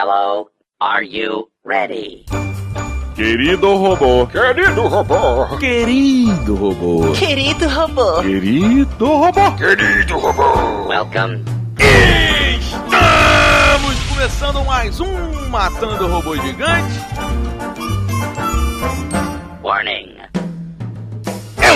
Hello, are you ready? Querido robô. Querido robô. Querido robô. Querido robô. Querido robô. Querido robô. Welcome. Estamos começando mais um Matando Robô Gigante. Warning.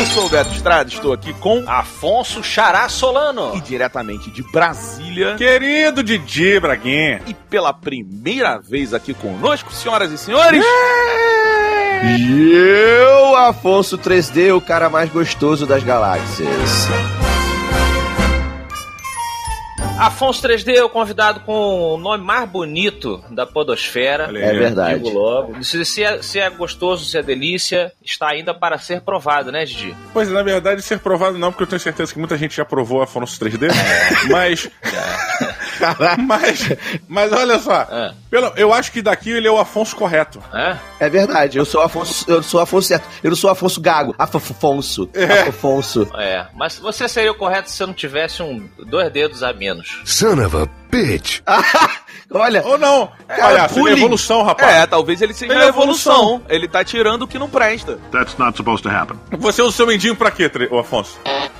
Eu sou o Beto Estrada, estou aqui com Afonso Xará Solano. E diretamente de Brasília. Querido Didi Braguinha. E pela primeira vez aqui conosco, senhoras e senhores. E eu, Afonso 3D, o cara mais gostoso das galáxias. Afonso 3D é o convidado com o nome mais bonito da podosfera. É verdade. Digo logo. Se, se é, se é gostoso, se é delícia, está ainda para ser provado, né, Didi? Pois é, na verdade, ser provado não, porque eu tenho certeza que muita gente já provou Afonso 3D. mas. Mas. Mas olha só. É. Pelo, eu acho que daqui ele é o Afonso correto. É? É verdade, eu sou Afonso, eu sou Afonso certo. Eu não sou Afonso Gago, Afonso. Afonso. É. Mas você seria o correto se você não tivesse um, dois dedos a menos. Son of a bitch. Olha, Ou não. Cara, Olha, seria bullying. evolução, rapaz. É, talvez ele seja Ele a é evolução. evolução. Ele tá tirando o que não presta. That's not supposed to happen. Você usa o seu mendinho pra quê, Tre- ô Afonso?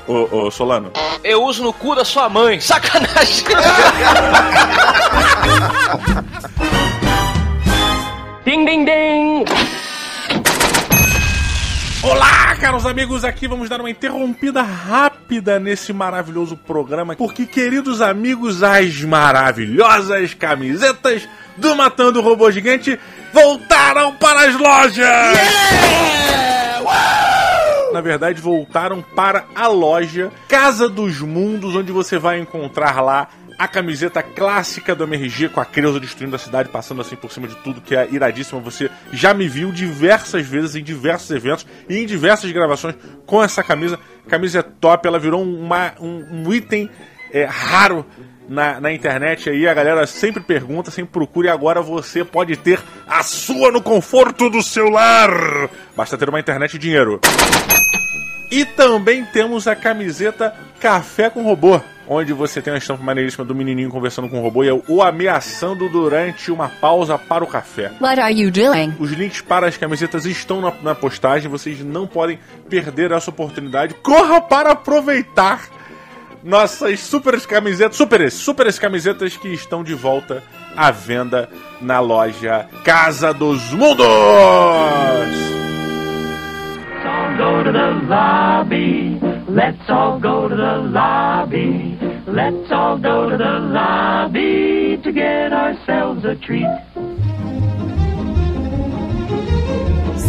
Ô, ô, Solano? Eu uso no cu da sua mãe. Sacanagem! ding, ding, ding! Olá, caros amigos, aqui vamos dar uma interrompida rápida nesse maravilhoso programa, porque, queridos amigos, as maravilhosas camisetas do Matando o Robô Gigante voltaram para as lojas! Na verdade, voltaram para a loja Casa dos Mundos, onde você vai encontrar lá a camiseta clássica do MRG com a Creusa destruindo a cidade, passando assim por cima de tudo, que é iradíssima. Você já me viu diversas vezes em diversos eventos e em diversas gravações com essa camisa. A camisa é top, ela virou uma- um, um item é, raro na, na internet aí. A galera sempre pergunta, sempre procura e agora você pode ter a sua no conforto do seu lar. Basta ter uma internet e dinheiro. E também temos a camiseta Café com Robô, onde você tem uma estampa maneiríssima do menininho conversando com o robô e é o ameaçando durante uma pausa para o café. What are you doing? Os links para as camisetas estão na, na postagem, vocês não podem perder essa oportunidade. Corra para aproveitar nossas super camisetas, super, super camisetas que estão de volta à venda na loja Casa dos Mundos. all go to the lobby. Let's all go to the lobby. Let's all go to the lobby to get ourselves a treat.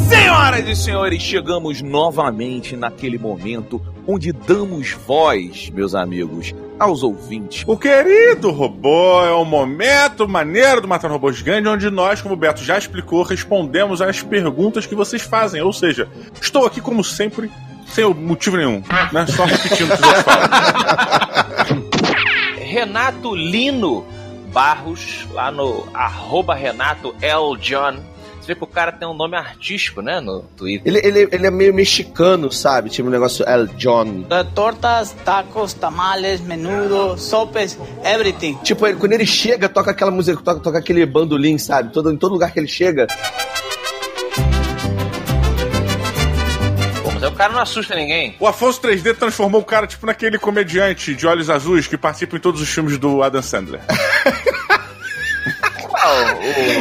Senhoras e senhores, chegamos novamente naquele momento onde damos voz, meus amigos, aos ouvintes. O querido robô é o momento maneiro do Matando Robôs Gigante, onde nós, como o Beto já explicou, respondemos às perguntas que vocês fazem. Ou seja, estou aqui como sempre, sem motivo nenhum, né? Só repetindo o que vocês falam. Renato Lino Barros, lá no arroba Renato L. John. Você vê que o cara tem um nome artístico, né, no Twitter. ele, ele, ele é meio mexicano, sabe? Tipo um negócio El John. tortas, tacos, tamales, menudo, sopes, everything. Tipo, ele- quando ele chega, toca aquela música, toca, toca aquele bandolim, sabe? Todo, em todo lugar que ele chega. O cara não assusta ninguém. O Afonso 3D transformou o cara tipo naquele comediante de olhos azuis que participa em todos os filmes do Adam Sandler.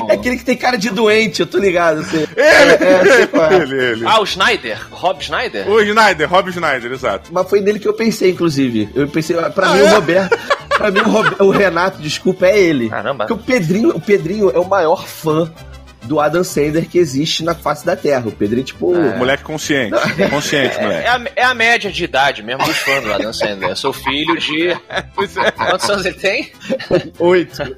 É aquele que tem cara de doente, eu tô ligado. Assim. Ele, É, sei qual é. ele, ele. Ah, o Schneider? Rob Schneider? O Schneider, Rob Schneider, exato. Mas foi nele que eu pensei, inclusive. Eu pensei, pra Ah, mim é? o Roberto. Pra mim o, o Renato, desculpa, é ele. Caramba. Porque o Pedrinho, o Pedrinho é o maior fã do Adam Sandler que existe na face da Terra. O Pedrinho, tipo. Moleque consciente. Consciente, É, moleque. é a, é a média de idade mesmo dos fãs do Adam Sandler. Eu sou filho de. Quantos anos ele tem? Oito.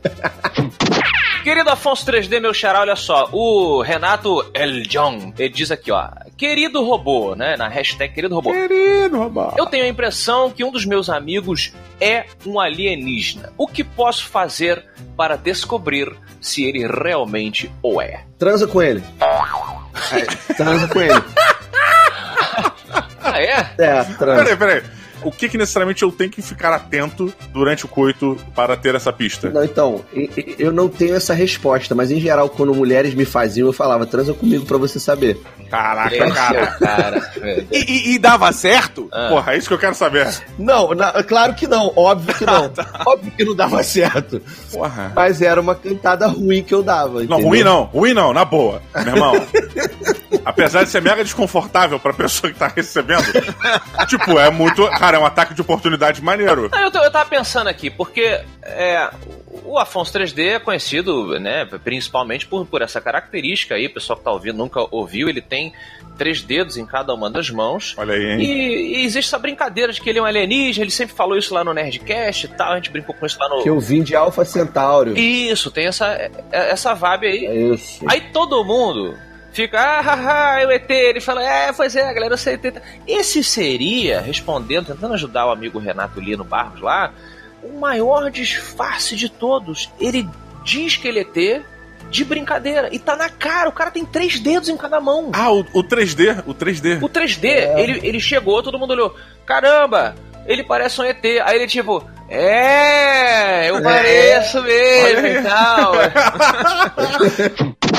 Querido Afonso 3D, meu xará, olha só. O Renato El John, ele diz aqui, ó. Querido robô, né? Na hashtag querido robô. Querido robô. Eu tenho a impressão que um dos meus amigos é um alienígena. O que posso fazer para descobrir se ele realmente o é? Transa com ele. É, transa com ele. Ah, é? É, transa. Peraí, peraí. O que que necessariamente eu tenho que ficar atento durante o coito para ter essa pista? Não, então, eu não tenho essa resposta, mas em geral, quando mulheres me faziam, eu falava, transa comigo pra você saber. Caraca, é cara. cara. E, e- e dava certo? Ah. Porra, é isso que eu quero saber. Não, na- claro que não, óbvio que não. Óbvio que não dava certo. Porra. Mas era uma cantada ruim que eu dava. Não, entendeu? ruim não, ruim não, na boa, meu irmão. Apesar de ser mega desconfortável pra pessoa que tá recebendo, tipo, é muito. Cara, é um ataque de oportunidade maneiro. Não, eu, eu tava pensando aqui, porque é, o Afonso 3D é conhecido, né, principalmente por, por essa característica aí, o pessoal que tá ouvindo nunca ouviu, ele tem três dedos em cada uma das mãos. Olha aí, hein? E, e existe essa brincadeira de que ele é um alienígena, ele sempre falou isso lá no Nerdcast e tal, a gente brincou com isso lá no. Que eu vim de Alpha Centauri. Isso, tem essa, é- essa vibe aí. É isso. Aí todo mundo fica, ah, haha, é o ET. Ele fala, é, pois é, galera, eu sei ET. Esse seria, respondendo, tentando ajudar o amigo Renato Lino Barros lá, o maior disfarce de todos. Ele diz que ele é ET de brincadeira. E tá na cara, o cara tem três dedos em cada mão. Ah, o, o 3D, o 3D. O 3D, É. ele, ele chegou, todo mundo olhou, caramba, ele parece um ET. Aí ele tipo, é, eu pareço mesmo Olha aí. e tal.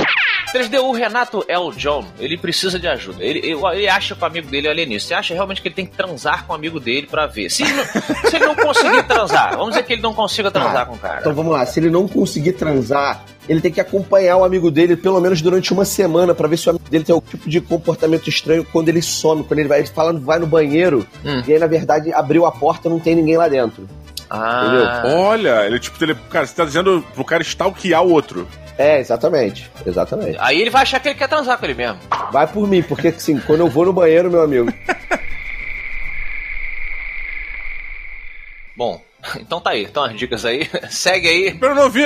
3D, o Renato L. John, ele precisa de ajuda. Ele, ele, acha que o amigo dele é alienígena. Você acha realmente que ele tem que transar com o amigo dele pra ver? Se ele não, se ele não conseguir transar, vamos dizer que ele não consiga transar com o cara. Então vamos lá, se ele não conseguir transar, ele tem que acompanhar o amigo dele pelo menos durante uma semana pra ver se o amigo dele tem algum tipo de comportamento estranho quando ele some, quando ele vai ele fala, vai no banheiro Hum. e aí na verdade abriu a porta não tem ninguém lá dentro. Ah, Olha, ele tipo, ele, cara, você tá dizendo pro cara stalkear o outro. É, exatamente, exatamente. aí ele vai achar que ele quer transar com ele mesmo. Vai por mim, porque assim, quando eu vou no banheiro, meu amigo, Bom, então tá aí. Então as dicas aí. Segue aí. Eu não vi.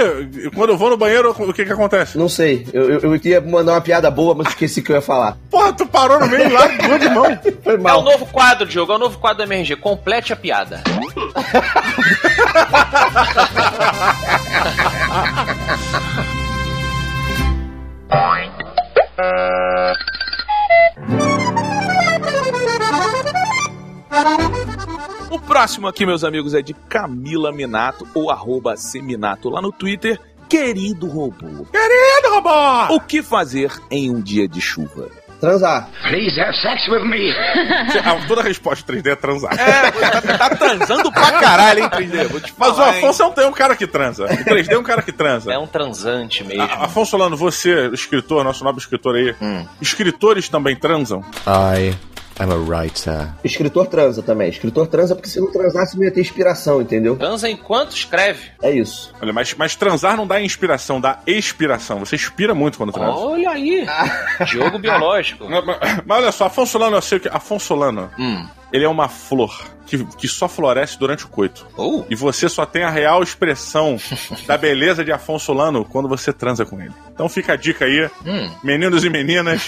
Quando eu vou no banheiro, o que que acontece? não sei, eu, eu, eu ia mandar uma piada boa, mas esqueci o que eu ia falar. Porra, tu parou no meio lá, de mão. Foi É o mal. novo quadro, Diogo. É o novo quadro da MRG. Complete a piada. próximo aqui, meus amigos, é de Camila Minato, ou arroba Seminato lá no Twitter. Querido robô, Querido robô! o que fazer em um dia de chuva? Transar. Please have sex with me. Ah, Toda resposta 3D é transar. É, tá, tá transando pra caralho, hein, 3D? Vou te falar, Mas o hein? Afonso não tem um cara que transa. O 3D é um cara que transa. É um transante mesmo. A- Afonso Solano, você, escritor, nosso nobre escritor aí, Hum. escritores também transam? I am a writer. Escritor transa também. Escritor transa porque se não transasse não ia ter inspiração, entendeu? Transa enquanto escreve. É isso. Olha, mas, mas transar não dá inspiração, dá expiração. Você expira muito quando transa. Olha aí. Jogo biológico. Mas, mas- mas olha só, Afonso Solano, eu sei o que. Afonso Solano, Hum. Ele é uma flor que, que só floresce durante o coito. Oh. E você só tem a real expressão da beleza de Afonso Solano quando você transa com ele. Então fica a dica aí, Hum. meninos e meninas.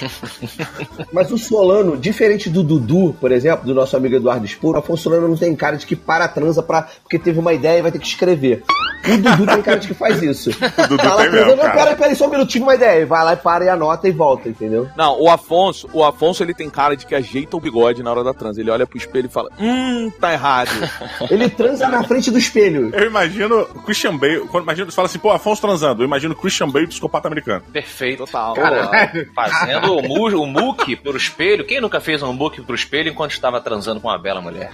Mas o Solano, diferente do Dudu, por exemplo, do nosso amigo Eduardo Spuro, o Afonso Solano não tem cara de que para a transa pra, porque teve uma ideia e vai ter que escrever. O Dudu tem cara de que faz isso. Dudu tá lá tem mesmo, cara. pera, pera só um minuto, tive uma ideia. E vai lá e para e anota e volta, entendeu? Não, o Afonso, o Afonso ele tem cara de que ajeita o bigode na hora da transa. Ele olha pro espelho e fala: Hum, tá errado. Ele transa na frente do espelho. Eu imagino o Christian Bale. Quando imagino, você fala assim, pô, Afonso transando. Eu imagino o Christian Bale psicopata americano. Perfeito. Total. Cara, fazendo o, mu o muque pro espelho. Quem nunca fez um muque pro espelho enquanto estava transando com uma bela mulher?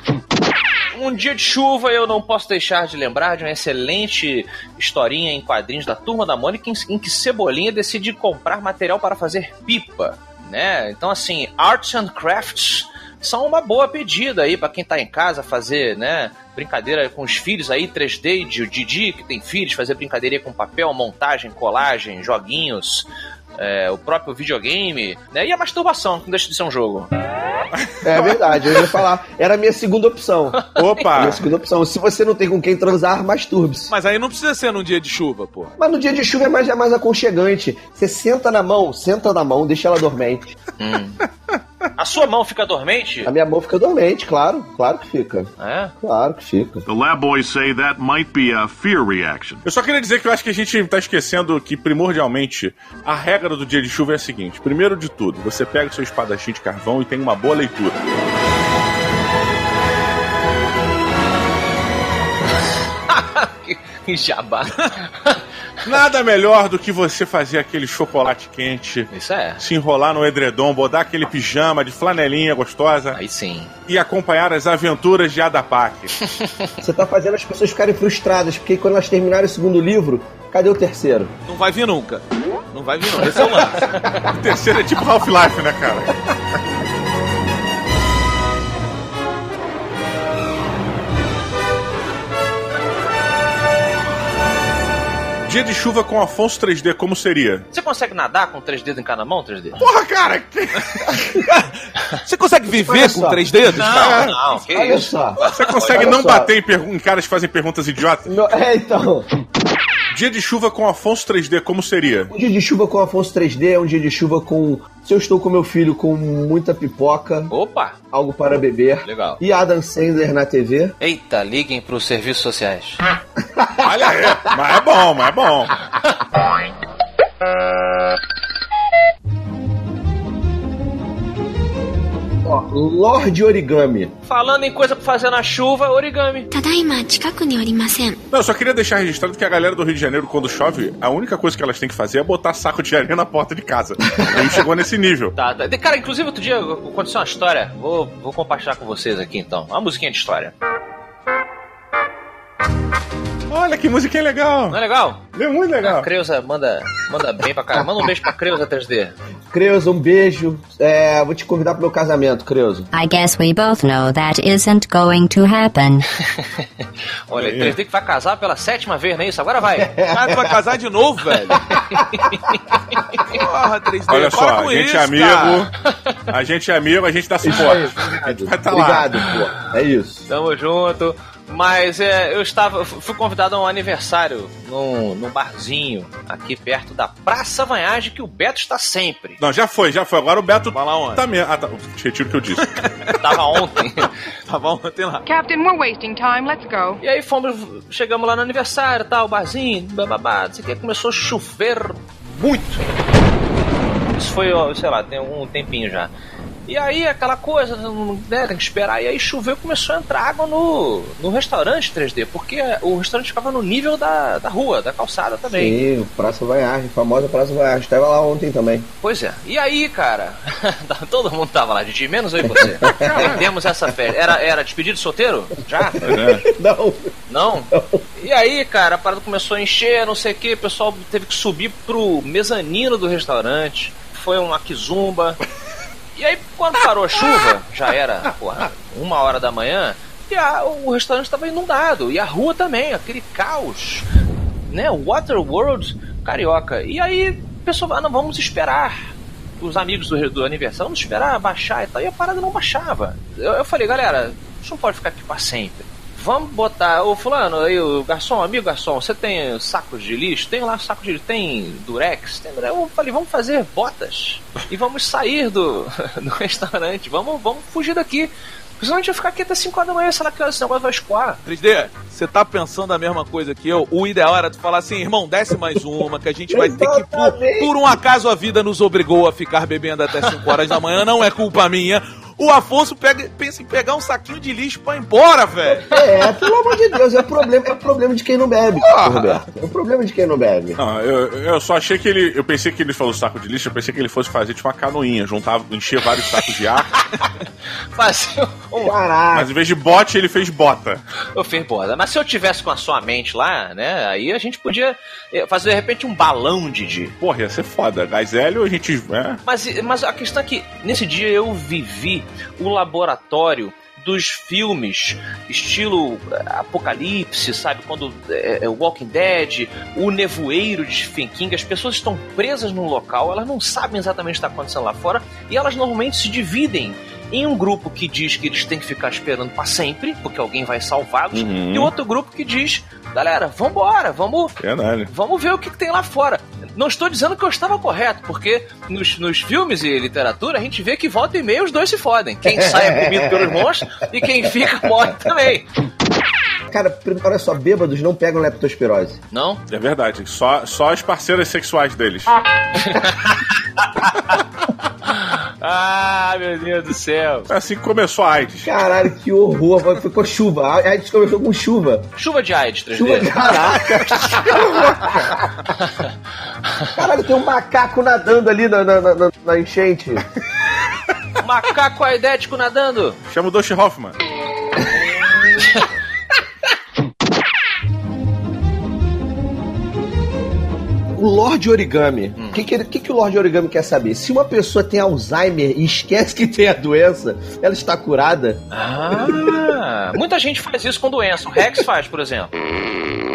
Um dia de chuva, eu não posso deixar de lembrar de uma excelente historinha em quadrinhos da Turma da Mônica em, que Cebolinha decide comprar material para fazer pipa, né? Então, assim, Arts and Crafts são uma boa pedida aí para quem tá em casa fazer, né? Brincadeira com os filhos aí, 3D, de o Didi que tem filhos, fazer brincadeira com papel, montagem, colagem, joguinhos, é, o próprio videogame, né? E a masturbação, que não deixa de ser um jogo. É verdade, eu ia falar. Era a minha segunda opção. Opa! minha segunda opção. Se você não tem com quem transar, masturbe-se. Mas aí não precisa ser num dia de chuva, pô. Mas no dia de chuva é mais, é mais aconchegante. Você senta na mão, senta na mão, deixa ela dormente. A sua mão fica dormente? A minha mão fica dormente, claro. Claro que fica. É? Claro que fica. The lab boys say that might be a fear reaction. Eu só queria dizer que eu acho que a gente tá esquecendo que, primordialmente, a regra do dia de chuva é a seguinte. Primeiro de tudo, você pega o seu espadachim de carvão e tem uma boa leitura. que jabá. Nada melhor do que você fazer aquele chocolate quente, Isso é. se enrolar no edredom, botar aquele pijama de flanelinha gostosa Aí sim. e acompanhar as aventuras de Adapak. Você tá fazendo as pessoas ficarem frustradas, porque quando elas terminarem o segundo livro, cadê o terceiro? Não vai vir nunca. Não vai vir nunca. Esse é o lance. o terceiro é tipo Half-Life, né, cara? Dia de chuva com Afonso 3D, como seria? Você consegue nadar com três dedos em cada mão, três dedos? Porra, cara! que- Você consegue viver com três dedos? cara? Não, não, que Olha isso. só. Você consegue Olha não só. bater em, pergun- em caras que fazem perguntas idiotas? Não, é, então. Dia de chuva com Afonso 3D, como seria? Um dia de chuva com Afonso 3D é um dia de chuva com. Se eu estou com meu filho com muita pipoca, Opa! algo para beber. Legal. E Adam Sandler na TV. Eita, liguem pros serviços sociais. Olha aí, mas é bom, mas é bom. Ó, Lorde Origami. Falando em coisa pra fazer na chuva, origami. Tadaima. Não, eu só queria deixar registrado que a galera do Rio de Janeiro, quando chove, a única coisa que elas têm que fazer é botar saco de areia na porta de casa. a gente chegou nesse nível. Tá, tá. Cara, inclusive outro dia aconteceu uma história. Vou, vou compartilhar com vocês aqui então. Uma musiquinha de história. Música Olha que musiquinha legal. Não é legal? É muito A legal. Creuza manda, manda bem pra cá. Manda um beijo pra Creuza 3D. Creuza, um beijo. É, vou te convidar pro meu casamento, Creuza. I guess we both know that isn't going to happen. Olha, 3D que vai casar pela sétima vez, não é isso? Agora vai. Cara, tu vai casar de novo, velho? Porra, 3D. Olha só, a gente isso, é amigo, cara. a gente é amigo, a gente dá suporte. A gente vai estar lá. Obrigado, pô. É isso. Tamo junto. Mas é, eu estava. fui convidado a um aniversário num, num barzinho aqui perto da Praça Vanhagem, que o Beto está sempre. Não, já foi, já foi. Agora o Beto Vai lá onde? tá mesmo. Ah, tá. Retiro o que eu disse. Tava ontem. Tava ontem lá. Captain, we're wasting time. Let's go. E aí fomos, chegamos lá no aniversário, tal, barzinho, bababá, não sei o que, começou a chover muito. Isso foi, sei lá, tem um tempinho já. E aí aquela coisa, não- né, tem que esperar. E aí choveu e começou a entrar água no, no restaurante 3D, porque o restaurante ficava no nível da, da rua, da calçada também. Sim, Praça Vaiagem, famosa Praça Vaiagem. Estava lá ontem também. Pois é. E aí, cara, todo mundo tava lá, Didi, menos eu e você. Perdemos essa férias. Era, era despedido solteiro? Já? Não. Não? E aí, cara, a parada começou a encher, não sei o que, o pessoal teve que subir pro mezanino do restaurante. Foi uma kizumba. E aí, quando parou a chuva, já era, porra, uma hora da manhã, e a- o restaurante estava inundado. E a rua também, aquele caos. Né? Waterworld carioca. E aí, o pessoal, ah, não, vamos esperar. Os amigos do, do aniversário, vamos esperar baixar e tal. E a parada não baixava. Eu, eu falei, galera, isso não pode ficar aqui pra sempre. Vamos botar. Ô fulano, aí, o garçom, amigo garçom, você tem sacos de lixo? Tem lá sacos de lixo, tem durex? Tem... Eu falei, vamos fazer botas e vamos sair do, do restaurante. Vamos, vamos fugir daqui. Senão a gente vai ficar aqui até 5 horas da manhã, sei lá que esse negócio vai escoar. 3D, você tá pensando a mesma coisa que eu? O ideal era tu falar assim, irmão, desce mais uma, que a gente vai ter que. Por, por um acaso a vida nos obrigou a ficar bebendo até 5 horas da manhã, não é culpa minha. O Afonso pega, pensa em pegar um saquinho de lixo pra ir embora, velho. É, pelo amor de Deus, é o problema, é problema de quem não bebe, Roberto. É o problema de quem não bebe. Não, eu, eu só achei que ele. Eu pensei que ele falou saco de lixo, eu pensei que ele fosse fazer tipo uma canoinha, juntava, enchia vários sacos de ar, Fazer um, Caraca. mas em vez de bote, ele fez bota. Eu fiz borda. Mas se eu tivesse com a sua mente lá, né? Aí a gente podia eh, fazer de repente um balão, Didi. Porra, ia ser foda. Gás hélio, a gente. É, Mas, mas a questão é que nesse dia eu vivi o laboratório dos filmes estilo eh, Apocalipse, sabe? Quando é, é, Walking Dead, o nevoeiro de Stephen King, as pessoas estão presas num local, elas não sabem exatamente o que está acontecendo lá fora e elas normalmente se dividem em um grupo que diz que eles têm que ficar esperando para sempre, porque alguém vai salvá-los, Uhum. e outro grupo que diz, galera, vambora, vamos verdade. Vamos ver o que, que tem lá fora. Não estou dizendo que eu estava correto, porque nos, nos filmes e literatura a gente vê que volta e meia os dois se fodem. Quem sai é comido pelos monstros e quem fica morre também. Cara, olha só, bêbados não pegam leptospirose. Não? É verdade. Só, só as parceiras sexuais deles. Ah, meu Deus do céu. Foi assim que começou a AIDS. Caralho, que horror. Foi- com chuva. A gente começou com chuva. Chuva de AIDS, 3D. Chuva, caraca. Caralho, tem um macaco nadando ali na, na, na- na enchente. Macaco aidético nadando. Chama o Dustin Hoffman. O Lorde Origami. O que, que, ele- que, que o Lorde Origami quer saber? Se uma pessoa tem Alzheimer e esquece que tem a doença, ela está curada? Ah, muita gente faz isso com doença. O Rex faz, por exemplo.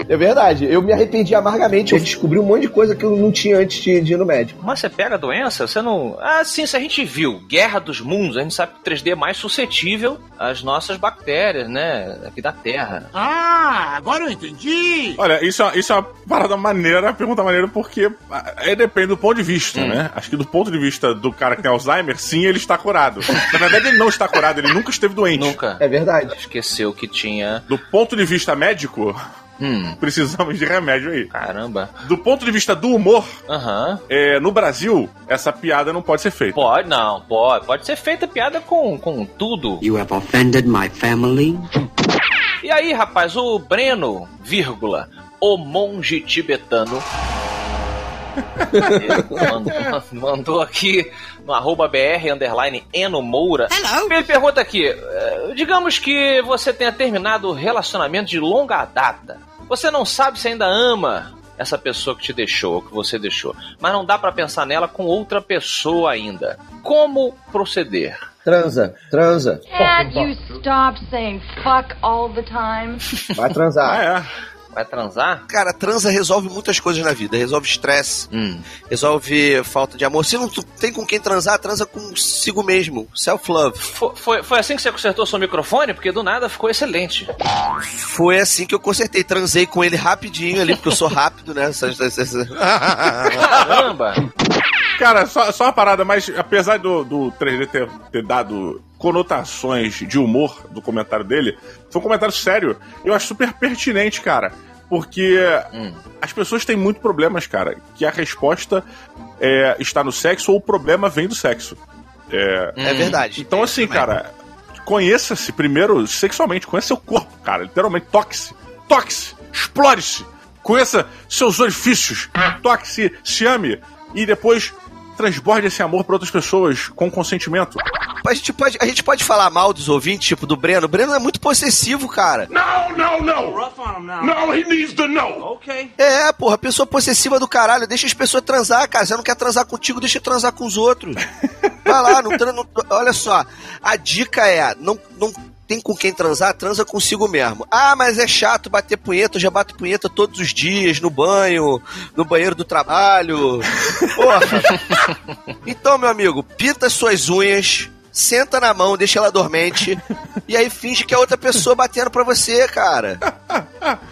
É verdade. Eu me arrependi amargamente. Eu descobri um monte de coisa que eu não tinha antes de, de ir no médico. Mas você pega a doença, você não. Ah, sim, se a gente viu Guerra dos Mundos, a gente sabe que o 3D é mais suscetível às nossas bactérias, né? Aqui da Terra. Ah, agora eu entendi. Olha, isso é, isso é uma parada maneira, uma pergunta maneira, porque é, depende do ponto de vista, né? Acho que do ponto de vista do cara que tem Alzheimer, sim, ele está curado. Na verdade, ele não está curado, ele nunca esteve doente. Nunca. É verdade. Esqueceu que tinha. Do ponto de vista médico, Hum, precisamos de remédio aí. caramba. Do ponto de vista do humor, Aham. é, no Brasil, essa piada não pode ser feita. Pode, não, pode. Pode ser feita piada com, com tudo. You have offended my family. E aí, rapaz, o Breno, vírgula, o monge tibetano. Ele mandou, mandou aqui no arroba BR underline Eno Moura. Ele pergunta aqui: eh, digamos que você tenha terminado o relacionamento de longa data. Você não sabe se ainda ama essa pessoa que te deixou, ou que você deixou, mas não dá pra pensar nela com outra pessoa ainda. Como proceder? Transa, transa. Can't you stop saying fuck all the time? Vai transar. Ah, é. Vai transar? Cara, transa resolve muitas coisas na vida. Resolve estresse, Hum. resolve falta de amor. Se não tem com quem transar, transa consigo mesmo. Self-love. Foi, foi, foi assim que você consertou seu microfone? Porque do nada ficou excelente. Foi assim que eu consertei. Transei com ele rapidinho ali, porque eu sou rápido, né? Caramba! Cara, só, só uma parada, mas apesar do, do 3D ter, ter dado conotações de humor do comentário dele, foi um comentário sério. Eu acho super pertinente, cara. Porque Hum. as pessoas têm muito problemas, cara. Que a resposta é, está no sexo ou o problema vem do sexo. É, É verdade. então, Tem assim, cara, conheça-se primeiro sexualmente, conheça seu corpo, cara. Literalmente, toque-se, toque-se, explore-se, conheça seus orifícios, toque-se, se ame e depois transborde esse amor para outras pessoas com consentimento. A gente, pode, a gente pode falar mal dos ouvintes, tipo do Breno. O Breno é muito possessivo, cara. No, no. No, he needs to know. Okay. É, porra, pessoa possessiva do caralho. Deixa as pessoas transar, cara. Você não quer transar contigo, deixa transar com os outros. Vai lá, não, tran- não- olha só. A dica é: não, não tem com quem transar, transa consigo mesmo. Ah, mas é chato bater punheta. Eu já bato punheta todos os dias, no banho, no banheiro do trabalho. Porra. Então, meu amigo, pinta suas unhas. Senta na mão, deixa ela dormente. e aí finge que é outra pessoa batendo pra você, cara.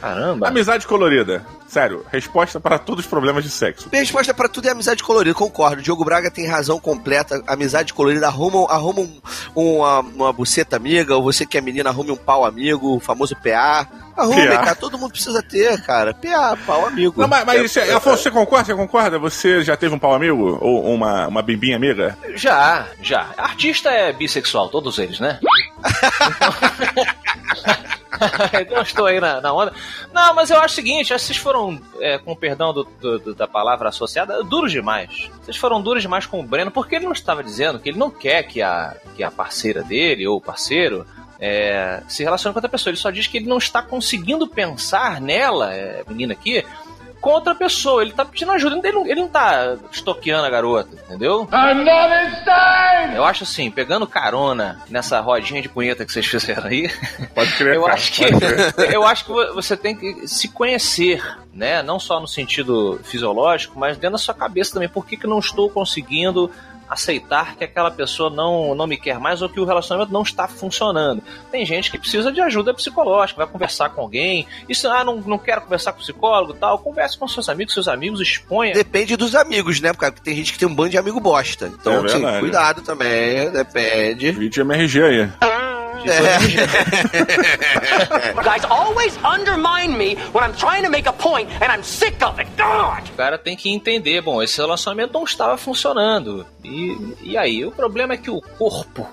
Caramba! Amizade colorida. Sério, resposta para todos os problemas de sexo. Minha resposta pra tudo é amizade colorida, concordo. Diogo Braga tem razão completa. Amizade colorida, arruma, arruma um- uma, uma buceta amiga, ou você que é menina, arrume um pau amigo, o famoso PA. Arrume, PA. cara, todo mundo precisa ter, cara. PA, pau amigo. Não, mas, mas isso é- É- Afonso, você concorda? Você concorda? Você já teve um pau amigo? Ou uma, uma bimbinha amiga? Já, já. Artista é bissexual, todos eles, né? Então, então eu estou aí na, na onda. Não, mas eu acho o seguinte, vocês foram, é, com o perdão do- do- do- da palavra associada, duros demais. Vocês foram duros demais com o Breno, porque ele não estava dizendo que ele não quer que a, que a parceira dele, ou o parceiro, é, se relacione com outra pessoa. Ele só diz que ele não está conseguindo pensar nela, é, menina aqui, com outra pessoa. Ele tá pedindo ajuda. Ele não, ele não tá estoqueando a garota, entendeu? Eu acho assim, pegando carona nessa rodinha de punheta que vocês fizeram aí, Pode crer, eu cara, acho que pode crer. eu acho que vo- você tem que se conhecer, né? Não só no sentido fisiológico, mas dentro da sua cabeça também. Por que, que eu não estou conseguindo aceitar que aquela pessoa não, não me quer mais ou que o relacionamento não está funcionando? Tem gente que precisa de ajuda psicológica, vai conversar com alguém. Isso, ah, não, não quero conversar com psicólogo e tal. Converse com seus amigos, seus amigos, exponha. Depende dos amigos, né? Porque tem gente que tem um bando de amigo bosta. Então, É assim, cuidado também, depende. Vídeo MRG aí. You guys always undermine me when I'm trying to make a point, and I'm sick of it. God! O cara tem que entender, bom, esse relacionamento não estava funcionando. E, e aí, o problema é que o corpo,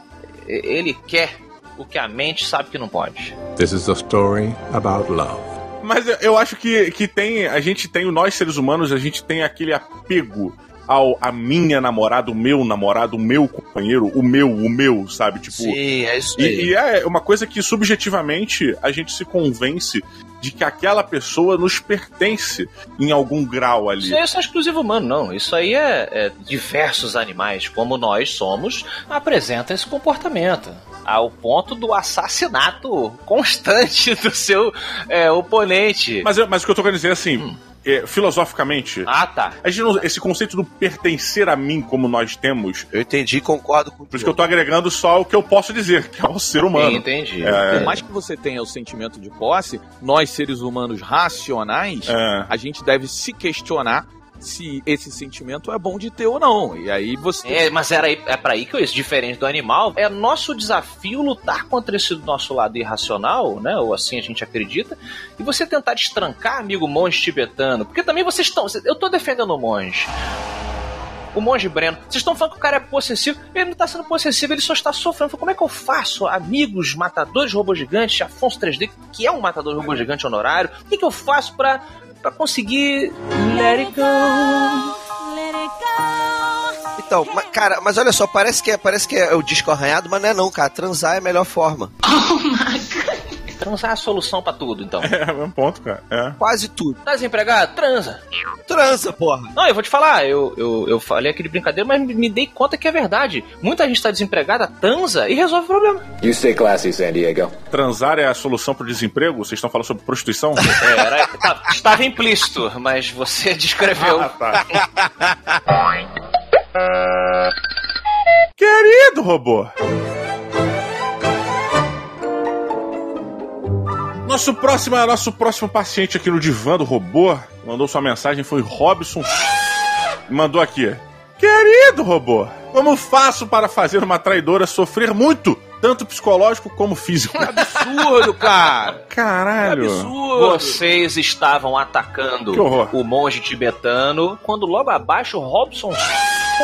ele quer o que a mente sabe que não pode. This is a story about love. Mas eu- eu acho que, que tem. A gente tem, nós seres humanos, a gente tem aquele apego ao a minha namorada, o meu namorado, o meu companheiro, o meu, o meu, sabe? Tipo. Sim, é isso E, aí. e é uma coisa que subjetivamente a gente se convence de que aquela pessoa nos pertence em algum grau ali. Isso aí é exclusivo humano, não. Isso aí é, é diversos animais, como nós somos, apresentam esse comportamento. Ao ponto do assassinato constante do seu é, oponente. Mas, mas o que eu tô querendo dizer é assim, é, filosoficamente. Ah, tá. A gente não- esse conceito do pertencer a mim como nós temos. Eu entendi, concordo com Por isso que eu tô agregando só o que eu posso dizer, que é o ser humano. Entendi. É, Por mais que você tenha o sentimento de posse, nós seres humanos racionais, É. a gente deve se questionar se esse sentimento é bom de ter ou não. E aí você. É, mas era é para aí que eu isso, diferente do animal, é nosso desafio lutar contra esse nosso lado irracional, né? Ou assim a gente acredita, e você tentar destrancar, amigo monge tibetano, porque também vocês estão, eu tô defendendo o monge. O monge Breno, vocês estão falando que o cara é possessivo, ele não tá sendo possessivo, ele só está sofrendo. Como é que eu faço, amigos matadores robô gigante, Afonso 3D, que é um matador robô gigante honorário, o que, que eu faço pra, pra conseguir let it go? Então, ma- cara, mas olha só, parece que, é, parece que é o disco arranhado, mas não é não, cara. Transar é a melhor forma. Transar é a solução pra tudo, então. É, é um ponto, cara. É. Quase tudo. Tá desempregado? Transa. Transa, porra. Não, eu vou te falar, eu, eu, eu falei aquele brincadeira, mas me- me dei conta que é verdade. Muita gente tá desempregada, transa e resolve o problema. You stay classy, San Diego. Transar é a solução pro desemprego? Vocês estão falando sobre prostituição? É, era- tá- estava implícito, mas você descreveu. Ah, tá. Querido robô! Nosso próximo, nosso próximo paciente aqui no divã do robô mandou sua mensagem foi Robson. Mandou aqui. Querido robô, como faço para fazer uma traidora sofrer muito, tanto psicológico como físico? Absurdo, cara! Caralho! Vocês estavam atacando o monge tibetano, quando logo abaixo o Robson,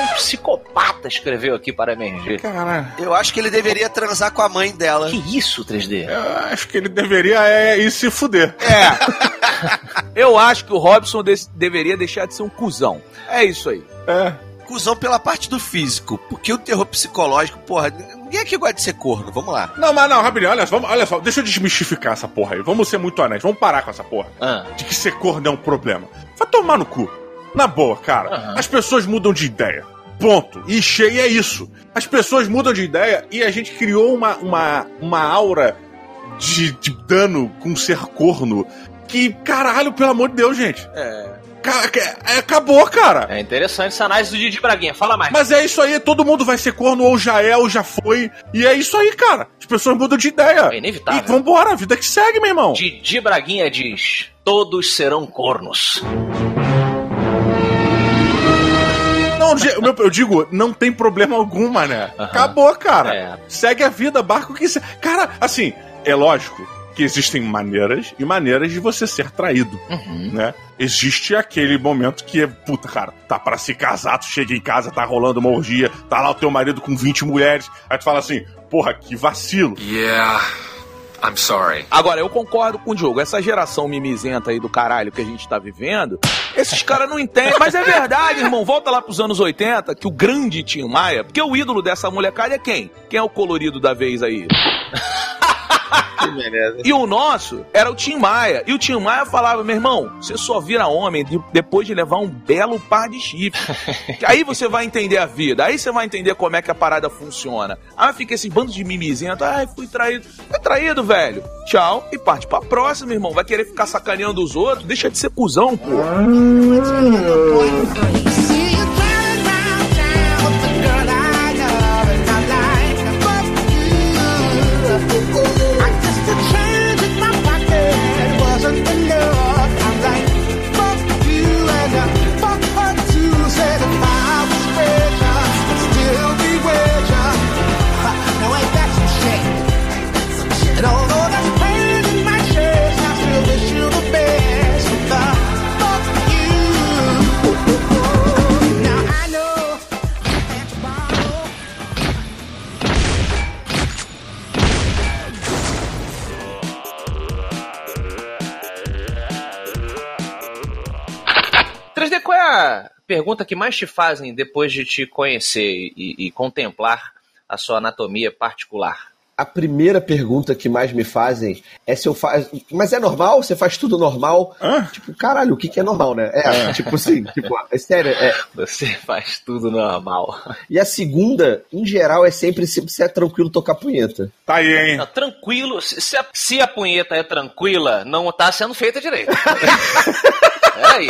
um psicopata, escreveu aqui para a MRG. Caralho. Eu acho que ele deveria transar com a mãe dela. Que isso, 3D? Eu acho que ele deveria é, ir se fuder. É. Eu acho que o Robson de- deveria deixar de ser um cuzão. É isso aí. É. Cusão pela parte do físico. Porque o terror psicológico, porra, ninguém aqui gosta de ser corno. Vamos lá. Não, mas não, rapidinho, olha só, vamos- olha só, deixa eu desmistificar essa porra aí. Vamos ser muito honestos, vamos parar com essa porra. Ah. De que ser corno é um problema. Vai tomar no cu. Na boa, cara. As pessoas mudam de ideia. Ponto. E cheio é isso. As pessoas mudam de ideia e a gente criou uma, uma, uma aura de, de dano com ser corno. Que, caralho, pelo amor de Deus, gente. É. É, acabou, cara. É interessante essa análise do Didi Braguinha. Fala mais. Mas é isso aí, todo mundo vai ser corno, ou já é, ou já foi. E é isso aí, cara. As pessoas mudam de ideia. É inevitável. E vambora, a vida que segue, meu irmão. Didi Braguinha diz: Todos serão cornos. Di- meu- eu digo, não tem problema algum, mané. Acabou, cara. É. Segue a vida, barco que. se- Cara, assim, é lógico que existem maneiras e maneiras de você ser traído, Uhum. né? Existe aquele momento que é, puta, cara, tá pra se casar, tu chega em casa, tá rolando uma orgia, tá lá o teu marido com 20 mulheres, aí tu fala assim, porra, que vacilo. Yeah. I'm sorry. Agora, eu concordo com o Diogo. Essa geração mimizenta aí do caralho que a gente tá vivendo, esses caras não entendem. Mas é verdade, irmão. Volta lá pros anos 80, que o grande Tim Maia, porque o ídolo dessa molecada é quem? Quem é o colorido da vez aí? E o nosso era o Tim Maia. E o Tim Maia falava, meu irmão, você só vira homem de- depois de levar um belo par de chifres. Aí você vai entender a vida. Aí você vai entender como é que a parada funciona. Aí fica esse bando de mimizento. Ai, fui traído. Foi traído, velho. Tchau. E parte pra próxima, irmão. Vai querer ficar sacaneando os outros. Deixa de ser cuzão, pô. Pergunta que mais te fazem depois de te conhecer e, e contemplar a sua anatomia particular? A primeira pergunta que mais me fazem é se eu faço. Mas é normal? Você faz tudo normal? Tipo, caralho, o que, que é normal, né? É, tipo assim, tipo, é sério. É... Você faz tudo normal. E a segunda, em geral, é sempre se, se é tranquilo tocar punheta. Tá aí, hein? Não, tranquilo, se, se a, se a punheta é tranquila, não tá sendo feita direito. Peraí.